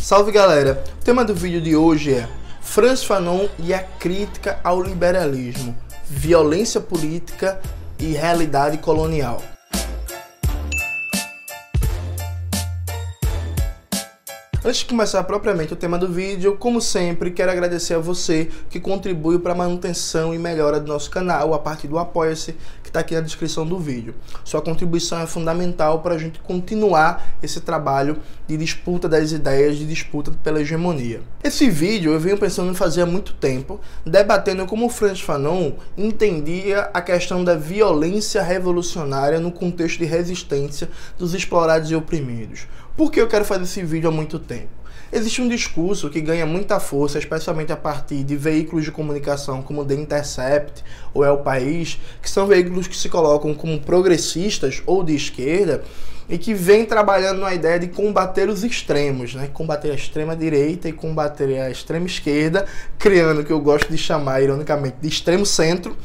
Salve galera! O tema do vídeo de hoje é Franz Fanon e a crítica ao liberalismo, violência política e realidade colonial. Antes de começar propriamente o tema do vídeo, como sempre, quero agradecer a você que contribui para a manutenção e melhora do nosso canal a partir do Apoia-se, que está aqui na descrição do vídeo. Sua contribuição é fundamental para a gente continuar esse trabalho de disputa das ideias, de disputa pela hegemonia. Esse vídeo eu venho pensando em fazer há muito tempo, debatendo como Franz Fanon entendia a questão da violência revolucionária no contexto de resistência dos explorados e oprimidos. Por que eu quero fazer esse vídeo há muito tempo? Existe um discurso que ganha muita força, especialmente a partir de veículos de comunicação como The Intercept ou É o País, que são veículos que se colocam como progressistas ou de esquerda e que vem trabalhando na ideia de combater os extremos, né? combater a extrema direita e combater a extrema esquerda, criando o que eu gosto de chamar, ironicamente, de extremo centro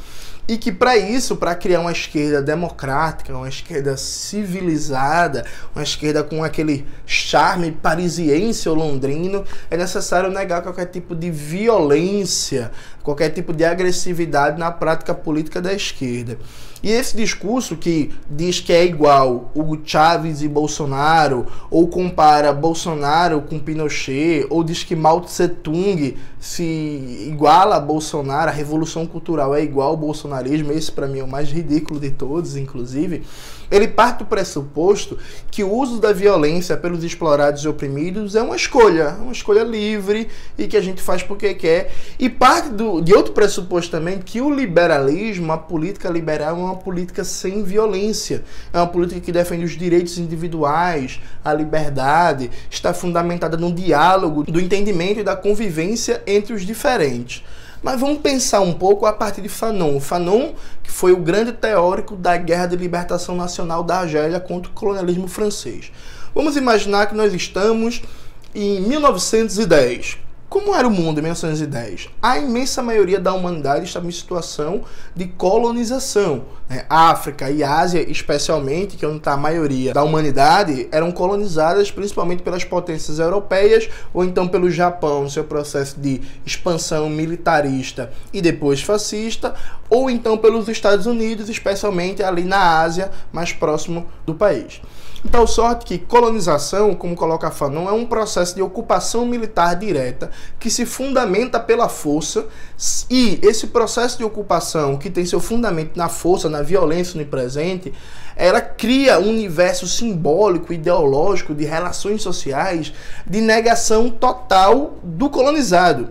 e que para isso, para criar uma esquerda democrática, uma esquerda civilizada, uma esquerda com aquele charme parisiense ou londrino, é necessário negar qualquer tipo de violência, qualquer tipo de agressividade na prática política da esquerda. E esse discurso que diz que é igual Hugo Chávez e Bolsonaro, ou compara Bolsonaro com Pinochet, ou diz que Mao Tse Tung se iguala a Bolsonaro, a revolução cultural é igual ao bolsonarismo, esse para mim é o mais ridículo de todos, inclusive ele parte do pressuposto que o uso da violência pelos explorados e oprimidos é uma escolha, uma escolha livre e que a gente faz porque quer. E parte do, de outro pressuposto também que o liberalismo, a política liberal, é uma política sem violência. É uma política que defende os direitos individuais, a liberdade, está fundamentada no diálogo, do entendimento e da convivência entre os diferentes. Mas vamos pensar um pouco a partir de Fanon. Fanon, que foi o grande teórico da Guerra de Libertação Nacional da Argélia contra o colonialismo francês. Vamos imaginar que nós estamos em 1910. Como era o mundo em 1910? A imensa maioria da humanidade estava em situação de colonização. Né? África e Ásia, especialmente, que é onde está a maioria da humanidade, eram colonizadas principalmente pelas potências europeias ou então pelo Japão, no seu processo de expansão militarista e depois fascista, ou então pelos Estados Unidos, especialmente ali na Ásia, mais próximo do país. Tal sorte que colonização, como coloca Fanon, é um processo de ocupação militar direta que se fundamenta pela força e esse processo de ocupação que tem seu fundamento na força, na violência no presente, ela cria um universo simbólico, ideológico, de relações sociais, de negação total do colonizado.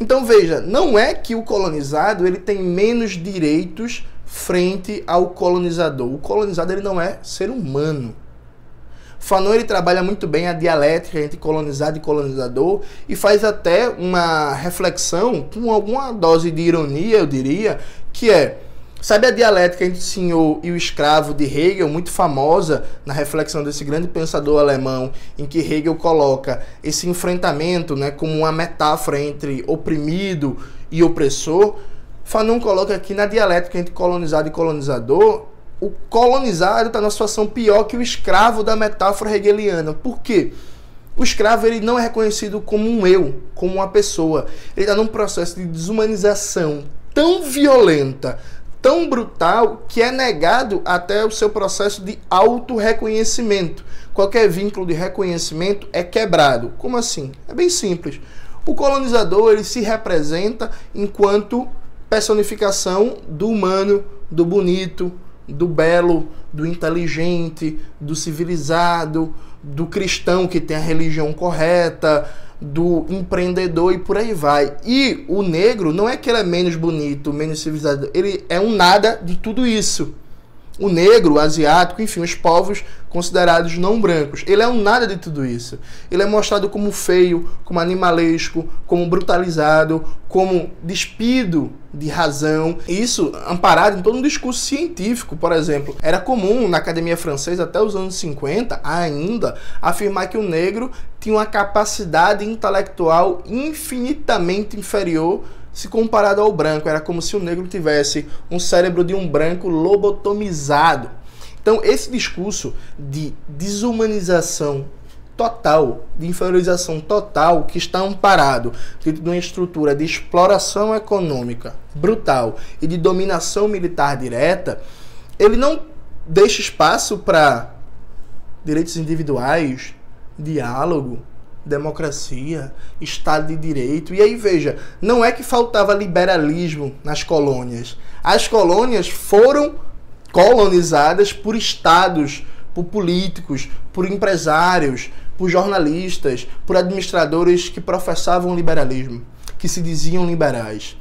Então veja, não é que o colonizado ele tem menos direitos frente ao colonizador. O colonizado ele não é ser humano. Fanon ele trabalha muito bem a dialética entre colonizado e colonizador e faz até uma reflexão com alguma dose de ironia, eu diria, que é Sabe a dialética entre o senhor e o escravo de Hegel, muito famosa na reflexão desse grande pensador alemão, em que Hegel coloca esse enfrentamento né, como uma metáfora entre oprimido e opressor? Fanon coloca aqui na dialética entre colonizado e colonizador o colonizado está numa situação pior que o escravo da metáfora hegeliana. Por quê? O escravo ele não é reconhecido como um eu, como uma pessoa. Ele está num processo de desumanização tão violenta, tão brutal, que é negado até o seu processo de auto-reconhecimento. Qualquer vínculo de reconhecimento é quebrado. Como assim? É bem simples. O colonizador ele se representa enquanto personificação do humano, do bonito, do belo, do inteligente, do civilizado, do cristão que tem a religião correta, do empreendedor e por aí vai. E o negro não é que ele é menos bonito, menos civilizado, ele é um nada de tudo isso o negro, o asiático, enfim, os povos considerados não brancos. Ele é um nada de tudo isso. Ele é mostrado como feio, como animalesco, como brutalizado, como despido de razão. Isso amparado em todo um discurso científico, por exemplo. Era comum na academia francesa até os anos 50 ainda afirmar que o negro tinha uma capacidade intelectual infinitamente inferior se comparado ao branco. Era como se o negro tivesse um cérebro de um branco lobotomizado. Então, esse discurso de desumanização total, de inferiorização total, que está amparado dentro de uma estrutura de exploração econômica brutal e de dominação militar direta, ele não deixa espaço para direitos individuais, diálogo, democracia, Estado de Direito. E aí veja, não é que faltava liberalismo nas colônias. As colônias foram colonizadas por estados, por políticos, por empresários, por jornalistas, por administradores que professavam liberalismo, que se diziam liberais.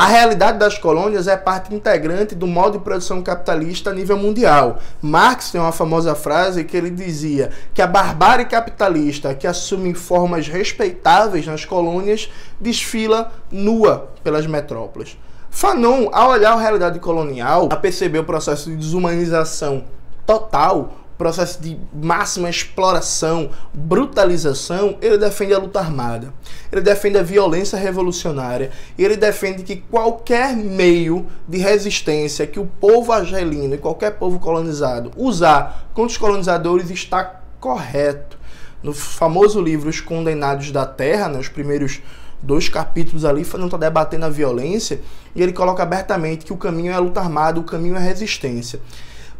A realidade das colônias é parte integrante do modo de produção capitalista a nível mundial. Marx tem uma famosa frase que ele dizia que a barbárie capitalista que assume formas respeitáveis nas colônias desfila nua pelas metrópoles. Fanon, ao olhar a realidade colonial, a perceber o processo de desumanização total processo de máxima exploração, brutalização, ele defende a luta armada. Ele defende a violência revolucionária. Ele defende que qualquer meio de resistência que o povo argelino e qualquer povo colonizado usar contra os colonizadores está correto. No famoso livro Os Condenados da Terra, né, os primeiros dois capítulos ali, não está debatendo a violência, e ele coloca abertamente que o caminho é a luta armada, o caminho é a resistência.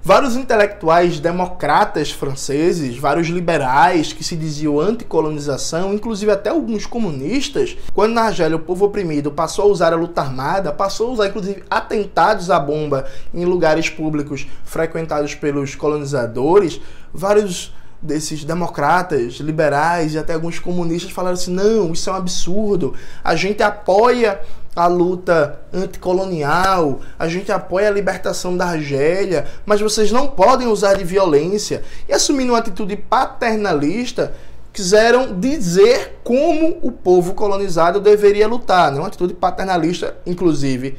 Vários intelectuais democratas franceses, vários liberais que se diziam anticolonização, inclusive até alguns comunistas, quando na Argélia o povo oprimido passou a usar a luta armada, passou a usar inclusive atentados à bomba em lugares públicos frequentados pelos colonizadores, vários desses democratas, liberais e até alguns comunistas falaram assim: não, isso é um absurdo. A gente apoia a luta anticolonial, a gente apoia a libertação da Argélia, mas vocês não podem usar de violência. E assumindo uma atitude paternalista, quiseram dizer como o povo colonizado deveria lutar, né? uma atitude paternalista, inclusive,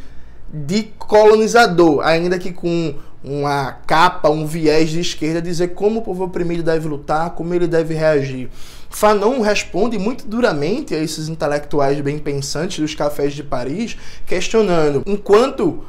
de colonizador, ainda que com uma capa, um viés de esquerda, dizer como o povo oprimido deve lutar, como ele deve reagir. Fanon responde muito duramente a esses intelectuais bem pensantes dos cafés de Paris, questionando: enquanto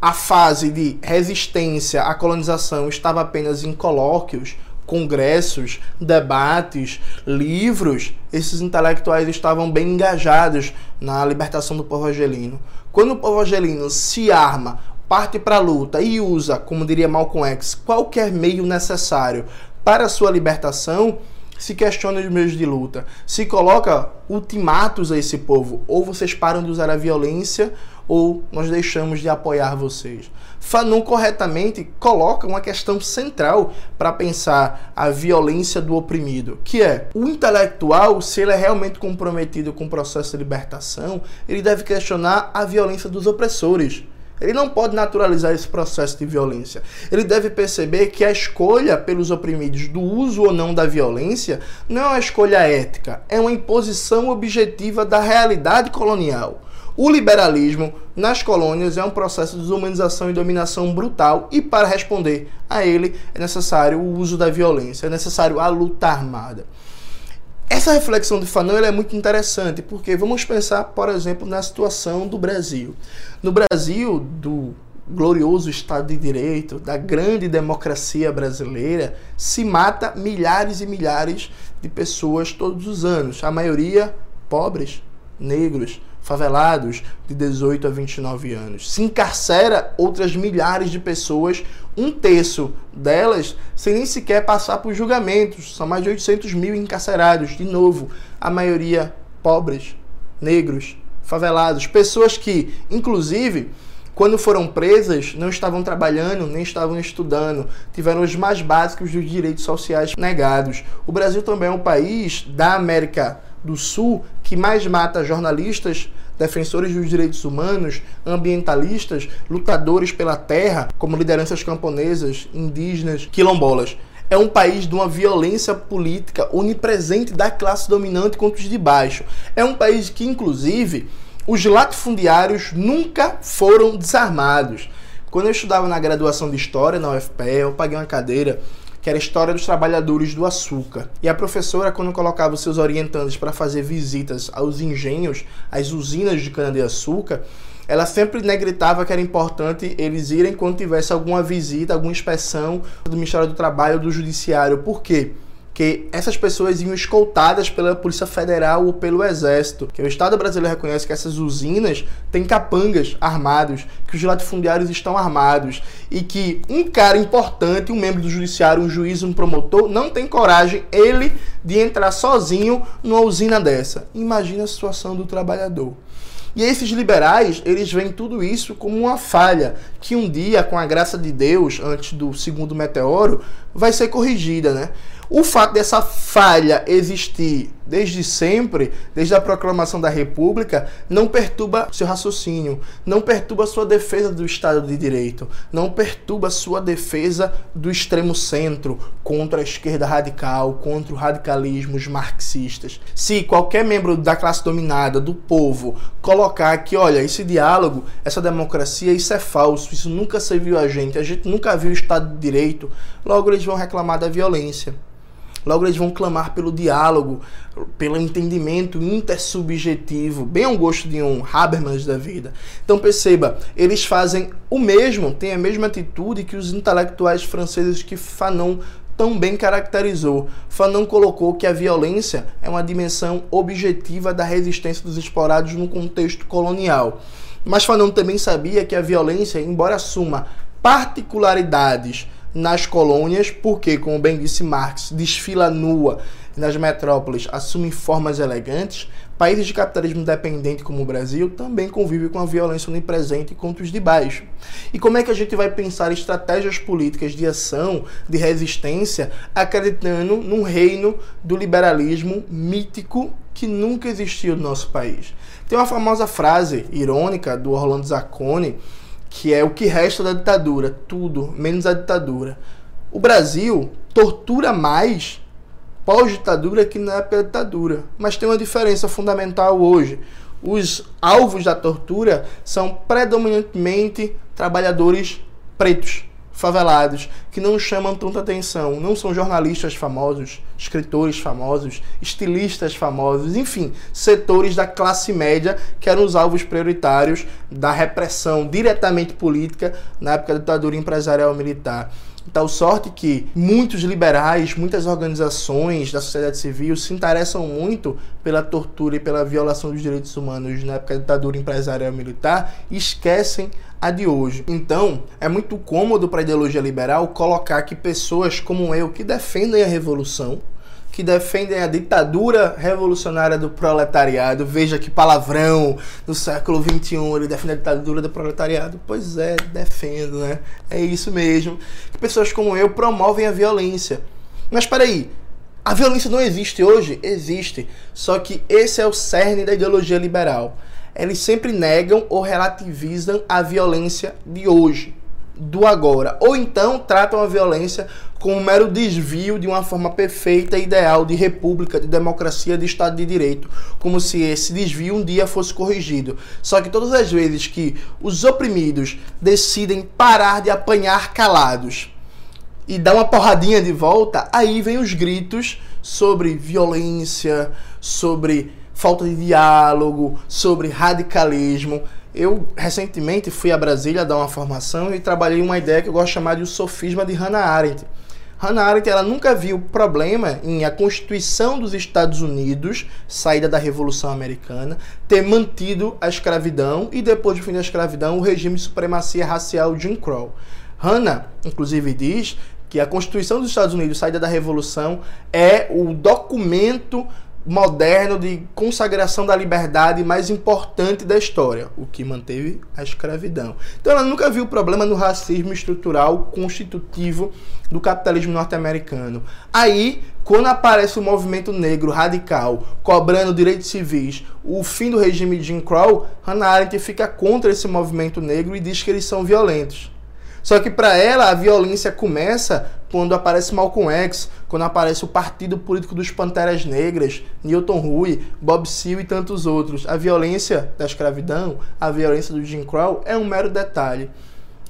a fase de resistência à colonização estava apenas em colóquios, congressos, debates, livros, esses intelectuais estavam bem engajados na libertação do povo argelino. Quando o povo argelino se arma parte para a luta e usa, como diria Malcolm X, qualquer meio necessário para sua libertação, se questiona os meios de luta, se coloca ultimatos a esse povo, ou vocês param de usar a violência, ou nós deixamos de apoiar vocês. Fanon corretamente coloca uma questão central para pensar a violência do oprimido, que é o intelectual, se ele é realmente comprometido com o processo de libertação, ele deve questionar a violência dos opressores. Ele não pode naturalizar esse processo de violência. Ele deve perceber que a escolha pelos oprimidos do uso ou não da violência não é uma escolha ética, é uma imposição objetiva da realidade colonial. O liberalismo nas colônias é um processo de desumanização e dominação brutal, e para responder a ele é necessário o uso da violência, é necessário a luta armada. Essa reflexão de Fanon é muito interessante, porque vamos pensar, por exemplo, na situação do Brasil. No Brasil, do glorioso Estado de Direito, da grande democracia brasileira, se mata milhares e milhares de pessoas todos os anos, a maioria pobres, negros, favelados de 18 a 29 anos. Se encarcera outras milhares de pessoas, um terço delas sem nem sequer passar por julgamentos. São mais de 800 mil encarcerados, de novo, a maioria pobres, negros, favelados, pessoas que, inclusive, quando foram presas, não estavam trabalhando, nem estavam estudando, tiveram os mais básicos dos direitos sociais negados. O Brasil também é um país da América do Sul que mais mata jornalistas, defensores dos direitos humanos, ambientalistas, lutadores pela terra, como lideranças camponesas, indígenas, quilombolas. É um país de uma violência política onipresente da classe dominante contra os de baixo. É um país que, inclusive, os latifundiários nunca foram desarmados. Quando eu estudava na graduação de História na UFPE, eu paguei uma cadeira que era História dos Trabalhadores do Açúcar. E a professora, quando colocava os seus orientandos para fazer visitas aos engenhos, às usinas de cana-de-açúcar, ela sempre negritava que era importante eles irem quando tivesse alguma visita, alguma inspeção do Ministério do Trabalho ou do Judiciário. Por quê? Que essas pessoas iam escoltadas pela Polícia Federal ou pelo Exército, que o Estado brasileiro reconhece que essas usinas têm capangas armados, que os latifundiários estão armados e que um cara importante, um membro do judiciário, um juiz, um promotor, não tem coragem, ele, de entrar sozinho numa usina dessa. Imagina a situação do trabalhador. E esses liberais, eles veem tudo isso como uma falha, que um dia, com a graça de Deus, antes do segundo meteoro, vai ser corrigida, né? O fato dessa falha existir desde sempre, desde a proclamação da República, não perturba seu raciocínio, não perturba sua defesa do Estado de Direito, não perturba sua defesa do extremo centro contra a esquerda radical, contra o radicalismo, os marxistas. Se qualquer membro da classe dominada, do povo, colocar que, olha, esse diálogo, essa democracia, isso é falso, isso nunca serviu a gente, a gente nunca viu o Estado de Direito, logo eles vão reclamar da violência. Logo eles vão clamar pelo diálogo, pelo entendimento intersubjetivo, bem ao gosto de um Habermas da vida. Então perceba, eles fazem o mesmo, têm a mesma atitude que os intelectuais franceses que Fanon tão bem caracterizou. Fanon colocou que a violência é uma dimensão objetiva da resistência dos explorados no contexto colonial. Mas Fanon também sabia que a violência, embora assuma particularidades nas colônias, porque, como bem disse Marx, desfila nua nas metrópoles assume formas elegantes, países de capitalismo dependente como o Brasil também convivem com a violência onipresente contra os de baixo. E como é que a gente vai pensar estratégias políticas de ação, de resistência, acreditando num reino do liberalismo mítico que nunca existiu no nosso país? Tem uma famosa frase irônica do Orlando Zacconi, que é o que resta da ditadura, tudo menos a ditadura. O Brasil tortura mais pós-ditadura que na época da ditadura, mas tem uma diferença fundamental hoje. Os alvos da tortura são predominantemente trabalhadores pretos, favelados, que não chamam tanta atenção. Não são jornalistas famosos, escritores famosos, estilistas famosos, enfim, setores da classe média que eram os alvos prioritários da repressão diretamente política na época da ditadura empresarial militar. Tal sorte que muitos liberais, muitas organizações da sociedade civil se interessam muito pela tortura e pela violação dos direitos humanos na época da ditadura empresarial militar e esquecem a de hoje. Então, é muito cômodo para a ideologia liberal colocar que pessoas como eu, que defendem a revolução, que defendem a ditadura revolucionária do proletariado. Veja que palavrão no século XXI, ele defende a ditadura do proletariado. Pois é, defendo, né? É isso mesmo. Que pessoas como eu promovem a violência. Mas peraí, a violência não existe hoje? Existe. Só que esse é o cerne da ideologia liberal. Eles sempre negam ou relativizam a violência de hoje do agora. Ou então tratam a violência como um mero desvio de uma forma perfeita e ideal de república, de democracia, de Estado de Direito, como se esse desvio um dia fosse corrigido. Só que todas as vezes que os oprimidos decidem parar de apanhar calados e dar uma porradinha de volta, aí vem os gritos sobre violência, sobre falta de diálogo, sobre radicalismo. Eu recentemente fui a Brasília dar uma formação e trabalhei uma ideia que eu gosto de chamar de o sofisma de Hannah Arendt. Hannah Arendt ela nunca viu problema em a Constituição dos Estados Unidos, saída da Revolução Americana, ter mantido a escravidão e depois do fim da escravidão o regime de supremacia racial Jim Crow. Hannah, inclusive, diz que a Constituição dos Estados Unidos, saída da Revolução, é o documento moderno de consagração da liberdade mais importante da história, o que manteve a escravidão. Então ela nunca viu problema no racismo estrutural constitutivo do capitalismo norte-americano. Aí, quando aparece o movimento negro radical cobrando direitos civis, o fim do regime de Jim Crow, Hannah Arendt fica contra esse movimento negro e diz que eles são violentos. Só que para ela a violência começa quando aparece Malcolm X, quando aparece o Partido Político dos Panteras Negras, Newton Rui, Bob Seale e tantos outros. A violência da escravidão, a violência do Jim Crow é um mero detalhe.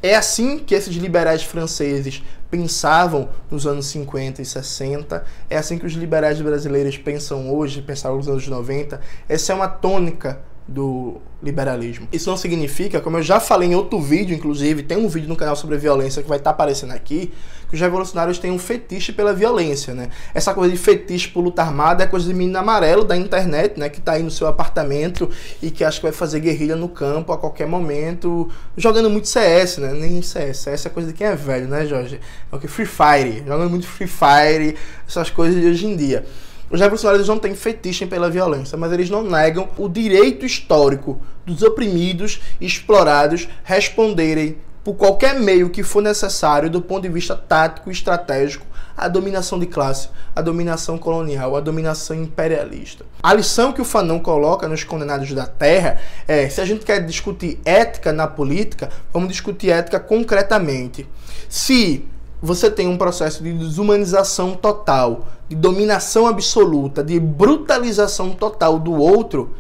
É assim que esses liberais franceses pensavam nos anos 50 e 60, é assim que os liberais brasileiros pensam hoje, pensavam nos anos 90. Essa é uma tônica do liberalismo. Isso não significa, como eu já falei em outro vídeo, inclusive, tem um vídeo no canal sobre violência que vai estar tá aparecendo aqui, que os revolucionários têm um fetiche pela violência, né? Essa coisa de fetiche por luta armada é coisa de menino amarelo da internet, né? Que tá aí no seu apartamento e que acha que vai fazer guerrilha no campo a qualquer momento, jogando muito CS, né? Nem CS, CS é coisa de quem é velho, né, Jorge? É o que Free Fire, jogando muito Free Fire, essas coisas de hoje em dia. Os revolucionários não têm fetiche pela violência, mas eles não negam o direito histórico dos oprimidos e explorados responderem por qualquer meio que for necessário do ponto de vista tático e estratégico à dominação de classe, à dominação colonial, à dominação imperialista. A lição que o Fanon coloca nos Condenados da Terra é: se a gente quer discutir ética na política, vamos discutir ética concretamente. Se você tem um processo de desumanização total, de dominação absoluta, de brutalização total do outro,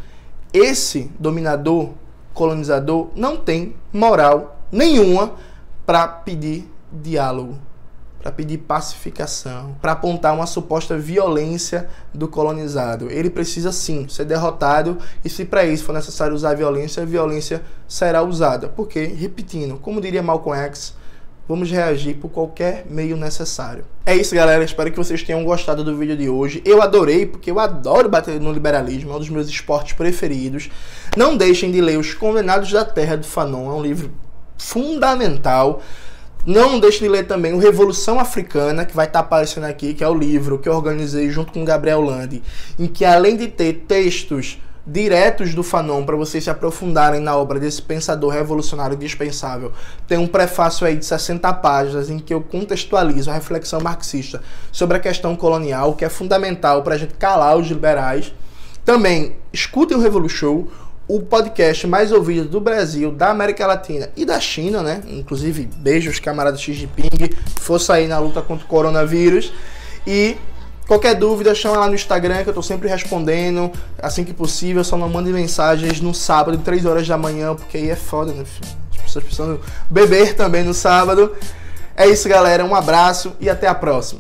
esse dominador, colonizador, não tem moral nenhuma para pedir diálogo, para pedir pacificação, para apontar uma suposta violência do colonizado. Ele precisa sim ser derrotado e se para isso for necessário usar violência, a violência será usada. Porque, repetindo, como diria Malcolm X, vamos reagir por qualquer meio necessário. É isso, galera. Espero que vocês tenham gostado do vídeo de hoje. Eu adorei, porque eu adoro bater no liberalismo, é um dos meus esportes preferidos. Não deixem de ler Os Condenados da Terra do Fanon, é um livro fundamental. Não deixe de ler também o Revolução Africana, que vai estar aparecendo aqui, que é o livro que eu organizei junto com Gabriel Landi, em que além de ter textos diretos do Fanon para vocês se aprofundarem na obra desse pensador revolucionário dispensável. Tem um prefácio aí de 60 páginas em que eu contextualizo a reflexão marxista sobre a questão colonial, que é fundamental para a gente calar os liberais. Também escutem o Revolution, o podcast mais ouvido do Brasil, da América Latina e da China, né? Inclusive, beijos, camarada Xi Jinping, força aí na luta contra o coronavírus. E Qualquer dúvida, chama lá no Instagram que eu tô sempre respondendo assim que possível. Só não mande mensagens no sábado, 3 horas da manhã, porque aí é foda, né? As pessoas precisam beber também no sábado. É isso, galera. Um abraço e até a próxima.